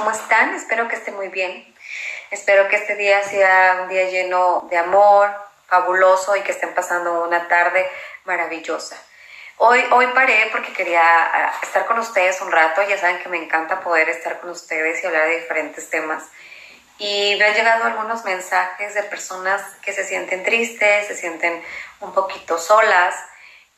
¿Cómo están? Espero que estén muy bien. Espero que este día sea un día lleno de amor, fabuloso y que estén pasando una tarde maravillosa. Hoy, hoy paré porque quería ah, estar con ustedes un rato. Ya saben que me encanta poder estar con ustedes y hablar de diferentes temas. Y me han llegado algunos mensajes de personas que se sienten tristes, se sienten un poquito solas,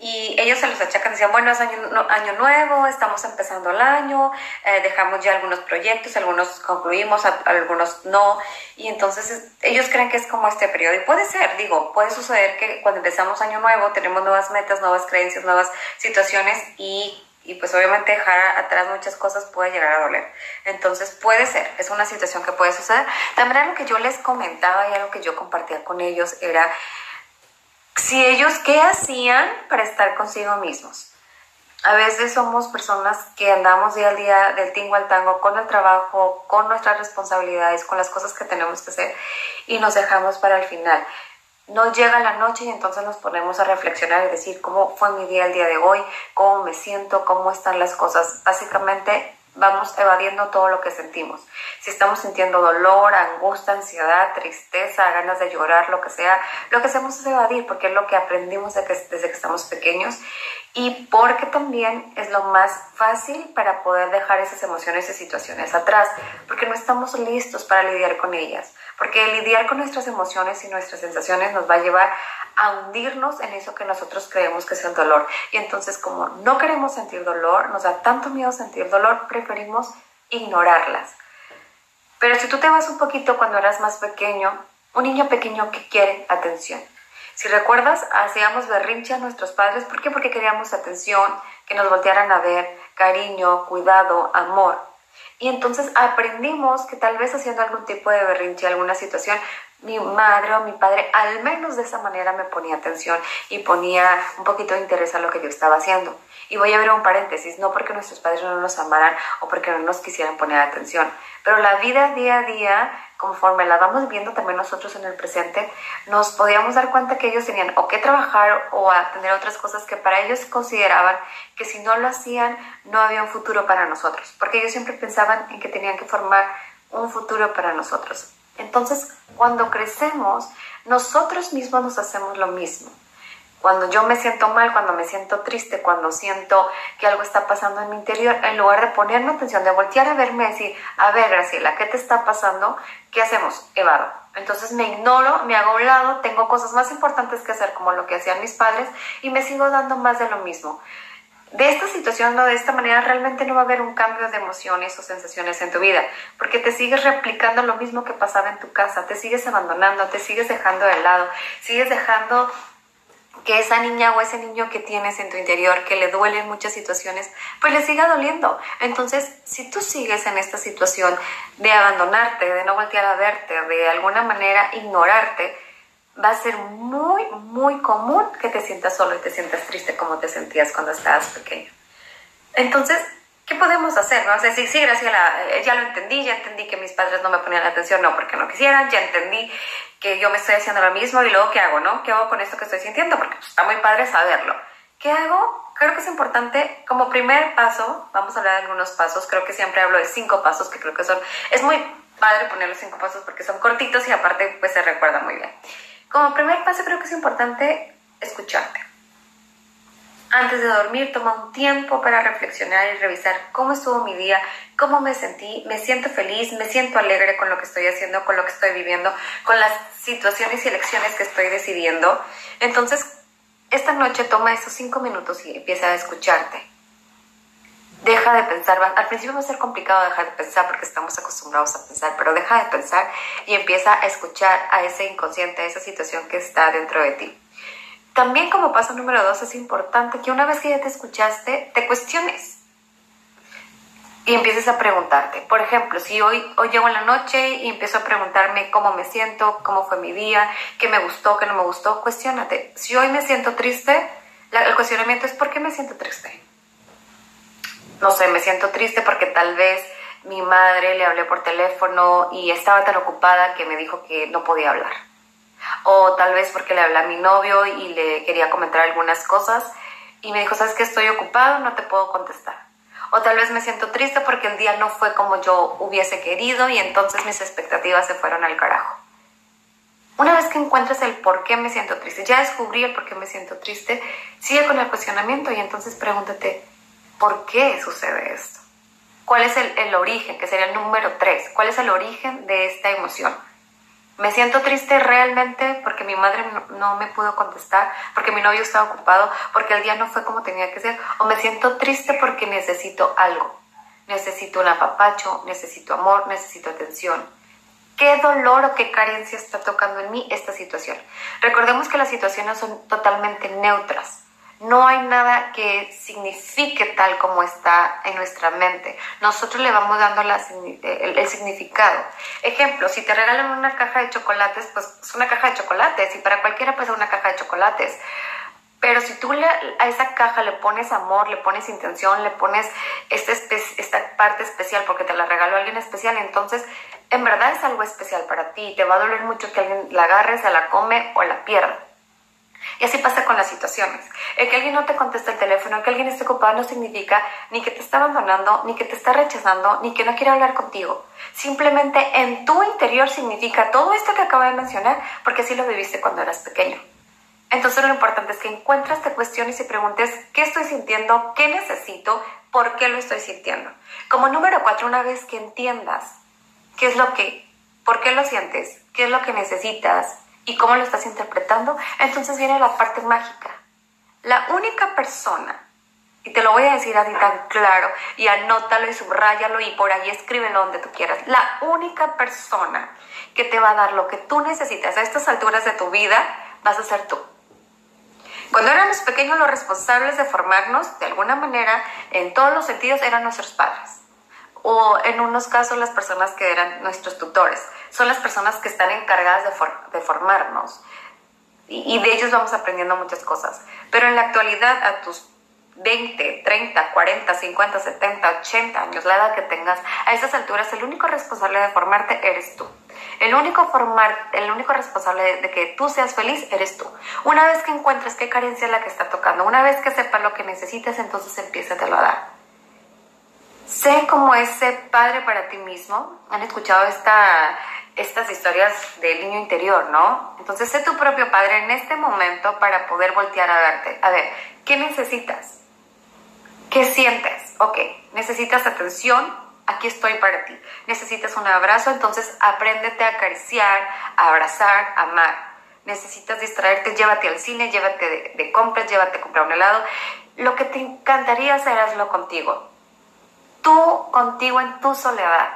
y ellos se los achacan, decían, bueno, es año, año nuevo, estamos empezando el año, eh, dejamos ya algunos proyectos, algunos concluimos, algunos no, y entonces ellos creen que es como este periodo. Y puede ser, digo, puede suceder que cuando empezamos año nuevo tenemos nuevas metas, nuevas creencias, nuevas situaciones y, y pues obviamente dejar atrás muchas cosas puede llegar a doler. Entonces puede ser, es una situación que puede suceder. También algo que yo les comentaba y algo que yo compartía con ellos era si ellos, ¿qué hacían para estar consigo mismos? A veces somos personas que andamos día a día del tingo al tango con el trabajo, con nuestras responsabilidades, con las cosas que tenemos que hacer y nos dejamos para el final. No llega la noche y entonces nos ponemos a reflexionar y decir cómo fue mi día el día de hoy, cómo me siento, cómo están las cosas. Básicamente vamos evadiendo todo lo que sentimos. Si estamos sintiendo dolor, angustia, ansiedad, tristeza, ganas de llorar, lo que sea, lo que hacemos es evadir porque es lo que aprendimos desde que estamos pequeños y porque también es lo más fácil para poder dejar esas emociones y situaciones atrás, porque no estamos listos para lidiar con ellas, porque lidiar con nuestras emociones y nuestras sensaciones nos va a llevar a hundirnos en eso que nosotros creemos que es el dolor. Y entonces como no queremos sentir dolor, nos da tanto miedo sentir dolor, preferimos ignorarlas. Pero si tú te vas un poquito cuando eras más pequeño, un niño pequeño que quiere atención. Si recuerdas, hacíamos berrinche a nuestros padres. ¿Por qué? Porque queríamos atención, que nos voltearan a ver, cariño, cuidado, amor. Y entonces aprendimos que tal vez haciendo algún tipo de berrinche, alguna situación, mi madre o mi padre al menos de esa manera me ponía atención y ponía un poquito de interés a lo que yo estaba haciendo. Y voy a ver un paréntesis, no porque nuestros padres no nos amaran o porque no nos quisieran poner atención, pero la vida día a día, conforme la vamos viendo también nosotros en el presente, nos podíamos dar cuenta que ellos tenían o que trabajar o a tener otras cosas que para ellos consideraban que si no lo hacían no había un futuro para nosotros, porque ellos siempre pensaban en que tenían que formar un futuro para nosotros. Entonces, cuando crecemos, nosotros mismos nos hacemos lo mismo. Cuando yo me siento mal, cuando me siento triste, cuando siento que algo está pasando en mi interior, en lugar de ponerme atención, de voltear a verme y decir, a ver, Graciela, ¿qué te está pasando? ¿Qué hacemos? Evado. Entonces me ignoro, me hago a un lado, tengo cosas más importantes que hacer como lo que hacían mis padres y me sigo dando más de lo mismo de esta situación o de esta manera realmente no va a haber un cambio de emociones o sensaciones en tu vida, porque te sigues replicando lo mismo que pasaba en tu casa, te sigues abandonando, te sigues dejando de lado, sigues dejando que esa niña o ese niño que tienes en tu interior, que le duelen muchas situaciones, pues le siga doliendo. Entonces, si tú sigues en esta situación de abandonarte, de no voltear a verte, de alguna manera ignorarte, va a ser muy, muy común que te sientas solo y te sientas triste como te sentías cuando estabas pequeño. Entonces, ¿qué podemos hacer? O sea, sí, sí, Graciela, eh, ya lo entendí, ya entendí que mis padres no me ponían atención, no porque no quisieran, ya entendí que yo me estoy haciendo lo mismo y luego, ¿qué hago, no? ¿Qué hago con esto que estoy sintiendo? Porque pues, está muy padre saberlo. ¿Qué hago? Creo que es importante, como primer paso, vamos a hablar de algunos pasos, creo que siempre hablo de cinco pasos, que creo que son, es muy padre poner los cinco pasos porque son cortitos y aparte pues se recuerda muy bien. Como primer paso creo que es importante escucharte. Antes de dormir, toma un tiempo para reflexionar y revisar cómo estuvo mi día, cómo me sentí, me siento feliz, me siento alegre con lo que estoy haciendo, con lo que estoy viviendo, con las situaciones y elecciones que estoy decidiendo. Entonces, esta noche toma esos cinco minutos y empieza a escucharte deja de pensar. Al principio va a ser complicado dejar de pensar porque estamos acostumbrados a pensar, pero deja de pensar y empieza a escuchar a ese inconsciente, a esa situación que está dentro de ti. También como paso número dos es importante que una vez que ya te escuchaste, te cuestiones y empieces a preguntarte. Por ejemplo, si hoy, hoy llego en la noche y empiezo a preguntarme cómo me siento, cómo fue mi día, qué me gustó, qué no me gustó, cuestionate. Si hoy me siento triste, el cuestionamiento es ¿por qué me siento triste? No sé, me siento triste porque tal vez mi madre le hablé por teléfono y estaba tan ocupada que me dijo que no podía hablar. O tal vez porque le hablé a mi novio y le quería comentar algunas cosas y me dijo, ¿sabes que estoy ocupado? No te puedo contestar. O tal vez me siento triste porque el día no fue como yo hubiese querido y entonces mis expectativas se fueron al carajo. Una vez que encuentres el por qué me siento triste, ya descubrí el por qué me siento triste, sigue con el cuestionamiento y entonces pregúntate, ¿por qué sucede esto? ¿Cuál es el, el origen? Que sería el número tres. ¿Cuál es el origen de esta emoción? Me siento triste realmente porque mi madre no, me pudo contestar, porque mi novio estaba ocupado, porque el día no fue como tenía que ser, o me siento triste porque necesito algo. Necesito un apapacho, necesito amor, necesito atención. ¿Qué dolor o qué carencia está tocando en mí esta situación? Recordemos que las situaciones son totalmente neutras. No hay nada que signifique tal como está en nuestra mente. Nosotros le vamos dando el, significado. Ejemplo, si te regalan una caja de chocolates, pues es una caja de chocolates y para cualquiera puede ser una caja de chocolates. Pero si tú a esa caja le pones amor, le pones intención, le pones esta, esta parte especial porque te la regaló alguien especial, entonces en verdad es algo especial para ti. Te va a doler mucho que alguien la agarre, se la come o la pierda. Y así pasa con las situaciones. El que alguien no te conteste el teléfono, el que alguien esté ocupado no significa ni que te está abandonando, ni que te está rechazando, ni que no quiere hablar contigo. Simplemente en tu interior significa todo esto que acabo de mencionar porque así lo viviste cuando eras pequeño. Entonces lo importante es que encuentres, te cuestiones y preguntes qué estoy sintiendo, qué necesito, por qué lo estoy sintiendo. Como número cuatro, una vez que entiendas qué es lo que, por qué lo sientes, qué es lo que necesitas, y cómo lo estás interpretando, entonces viene la parte mágica. La única persona, y te lo voy a decir así tan claro, y anótalo y subráyalo y por ahí escríbelo donde tú quieras, la única persona que te va a dar lo que tú necesitas a estas alturas de tu vida, vas a ser tú. Cuando éramos pequeños, los responsables de formarnos, de alguna manera, en todos los sentidos, eran nuestros padres o en unos casos las personas que eran nuestros tutores. Son las personas que están encargadas de, formarnos y, de ellos vamos aprendiendo muchas cosas. Pero en la actualidad, a tus 20, 30, 40, 50, 70, 80 años, la edad que tengas, a esas alturas el único responsable de formarte eres tú. El único, formar, el único responsable de, de que tú seas feliz eres tú. Una vez que encuentres qué carencia es la que está tocando, una vez que sepas lo que necesitas, entonces empieza a dar. Sé cómo es ser padre para ti mismo. Han escuchado esta, estas historias del niño interior, ¿no? Entonces, sé tu propio padre en este momento para poder voltear a darte. A ver, ¿qué necesitas? ¿Qué sientes? Ok, necesitas atención, aquí estoy para ti. Necesitas un abrazo, entonces apréndete a acariciar, a abrazar, a amar. Necesitas distraerte, llévate al cine, llévate de, compras, llévate a comprar un helado. Lo que te encantaría hacer, contigo tú contigo en tu soledad.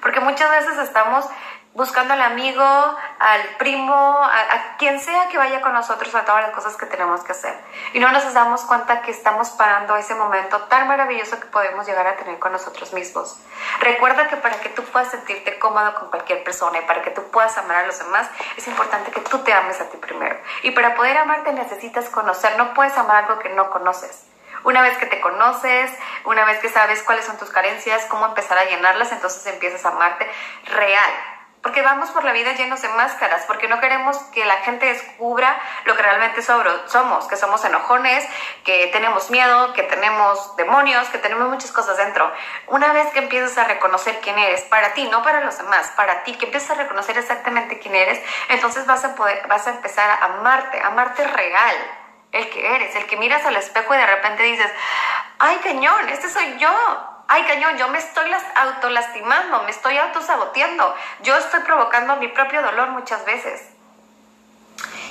Porque muchas veces estamos buscando al amigo, al primo, a, quien sea que vaya con nosotros a todas las cosas que tenemos que hacer. Y no nos damos cuenta que estamos parando ese momento tan maravilloso que podemos llegar a tener con nosotros mismos. Recuerda que para que tú puedas sentirte cómodo con cualquier persona y para que tú puedas amar a los demás, es importante que tú te ames a ti primero. Y para poder amarte necesitas conocer, no puedes amar algo que no conoces. Una vez que te conoces, una vez que sabes cuáles son tus carencias, cómo empezar a llenarlas, entonces empiezas a amarte real. Porque vamos por la vida llenos de máscaras, porque no queremos que la gente descubra lo que realmente somos, que somos enojones, que tenemos miedo, que tenemos demonios, que tenemos muchas cosas dentro. Una vez que empiezas a reconocer quién eres, para ti, no para los demás, para ti, que empiezas a reconocer exactamente quién eres, entonces vas a, poder, vas a empezar a amarte, amarte real el que eres, el que miras al espejo y de repente dices, ay cañón, este soy yo. Ay, cañón, yo me estoy autolastimando, me estoy autosaboteando. Yo estoy provocando mi propio dolor muchas veces.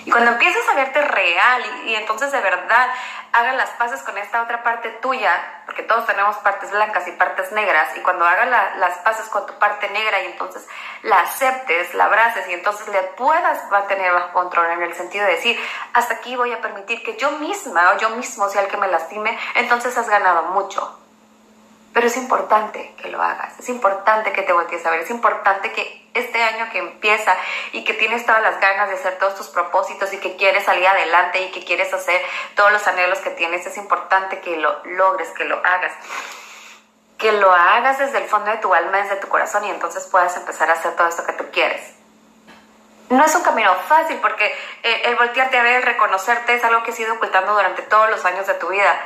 Y cuando empiezas a verte real y, entonces de verdad hagas las paces con esta otra parte tuya, porque todos tenemos partes blancas y partes negras, y cuando hagas las paces con tu parte negra y entonces la aceptes, la abraces y entonces le puedas mantener bajo control en el sentido de decir, hasta aquí voy a permitir que yo misma o yo mismo sea el que me lastime, entonces has ganado mucho. Pero es importante que lo hagas, es importante que te voltees a ver, es importante que este año que empieza y que tienes todas las ganas de hacer todos tus propósitos y que quieres salir adelante y que quieres hacer todos los anhelos que tienes, es importante que lo logres, que lo hagas. Que lo hagas desde el fondo de tu alma, desde tu corazón y entonces puedas empezar a hacer todo esto que tú quieres. No es un camino fácil porque el voltearte a ver, reconocerte es algo que has ido ocultando durante todos los años de tu vida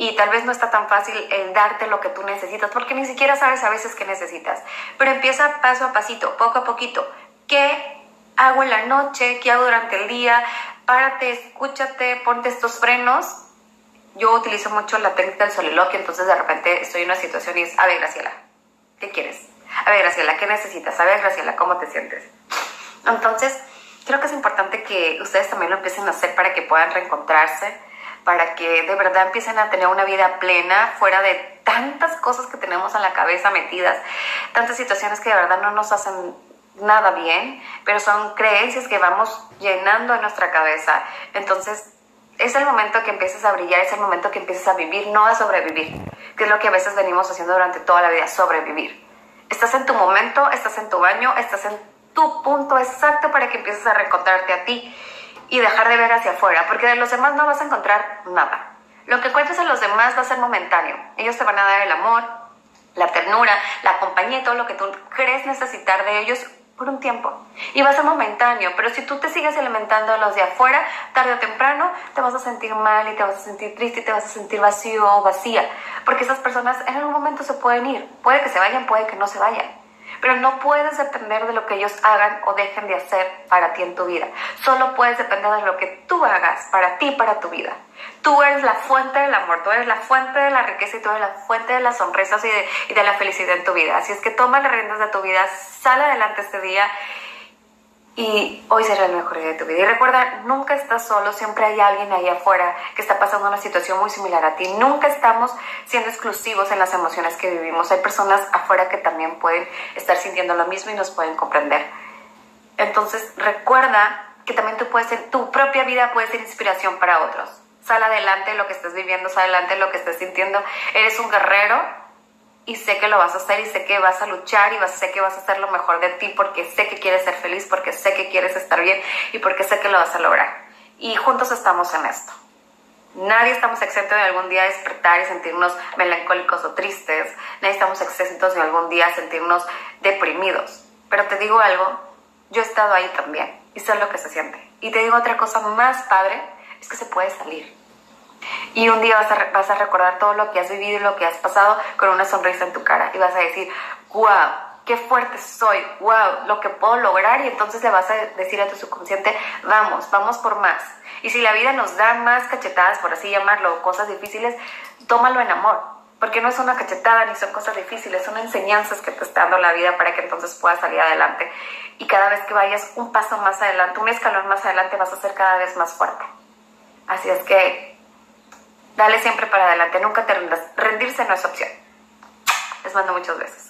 y tal vez no está tan fácil el darte lo que tú necesitas, porque ni siquiera sabes a veces qué necesitas. Pero empieza paso a pasito, poco a poquito. ¿Qué hago en la noche? ¿Qué hago durante el día? Párate, escúchate, ponte estos frenos. Yo utilizo mucho la técnica del soliloquio, entonces de repente estoy en una situación y es, a ver, Graciela, ¿qué quieres? A ver, Graciela, ¿qué necesitas? A ver, Graciela, ¿cómo te sientes? Entonces, creo que es importante que ustedes también lo empiecen a hacer para que puedan reencontrarse para que de verdad empiecen a tener una vida plena fuera de tantas cosas que tenemos en la cabeza metidas, tantas situaciones que de verdad no nos hacen nada bien, pero son creencias que vamos llenando en nuestra cabeza. Entonces, es el momento que empieces a brillar, es el momento que empieces a vivir, no a sobrevivir, que es lo que a veces venimos haciendo durante toda la vida, sobrevivir. Estás en tu momento, estás en tu baño, estás en tu punto exacto para que empieces a reencontrarte a ti y dejar de ver hacia afuera, porque de los demás no vas a encontrar nada. Lo que encuentres en los demás va a ser momentáneo. Ellos te van a dar el amor, la ternura, la compañía y todo lo que tú crees necesitar de ellos por un tiempo. Y va a ser momentáneo, pero si tú te sigues alimentando a los de afuera, tarde o temprano te vas a sentir mal y te vas a sentir triste y te vas a sentir vacío o vacía, porque esas personas en algún momento se pueden ir. Puede que se vayan, puede que no se vayan pero no puedes depender de lo que ellos hagan o dejen de hacer para ti en tu vida. Solo puedes depender de lo que tú hagas para ti, para tu vida. Tú eres la fuente del amor, tú eres la fuente de la riqueza y tú eres la fuente de las sonrisas y de, la felicidad en tu vida. Así es que toma las riendas de tu vida, sale adelante este día y hoy será el mejor día de tu vida. Y recuerda, nunca estás solo, siempre hay alguien ahí afuera que está pasando una situación muy similar a ti. Nunca estamos siendo exclusivos en las emociones que vivimos. Hay personas afuera que también pueden estar sintiendo lo mismo y nos pueden comprender. Entonces, recuerda que también tú puedes ser, tu propia vida puede ser inspiración para otros. Sal adelante lo que estés viviendo, sal adelante lo que estés sintiendo. Eres un guerrero y sé que lo vas a hacer y sé que vas a luchar y sé que vas a hacer lo mejor de ti porque sé que quieres ser feliz, porque sé que quieres estar bien y porque sé que lo vas a lograr. Y juntos estamos en esto. Nadie estamos exentos de algún día despertar y sentirnos melancólicos o tristes. Nadie estamos exentos de algún día sentirnos deprimidos. Pero te digo algo, yo he estado ahí también y sé lo que se siente. Y te digo otra cosa más padre, es que se puede salir y un día vas a, vas a recordar todo lo que has vivido y lo que has pasado con una sonrisa en tu cara y vas a decir, wow, qué fuerte soy, wow, lo que puedo lograr y entonces le vas a decir a tu subconsciente, vamos, vamos por más. Y si la vida nos da más cachetadas, por así llamarlo, cosas difíciles, tómalo en amor, porque no es una cachetada ni son cosas difíciles, son enseñanzas que te está dando la vida para que entonces puedas salir adelante. Y cada vez que vayas un paso más adelante, un escalón más adelante, vas a ser cada vez más fuerte. Así es que Dale siempre para adelante, nunca te rindas. Rendirse no es opción. Les mando muchos besos.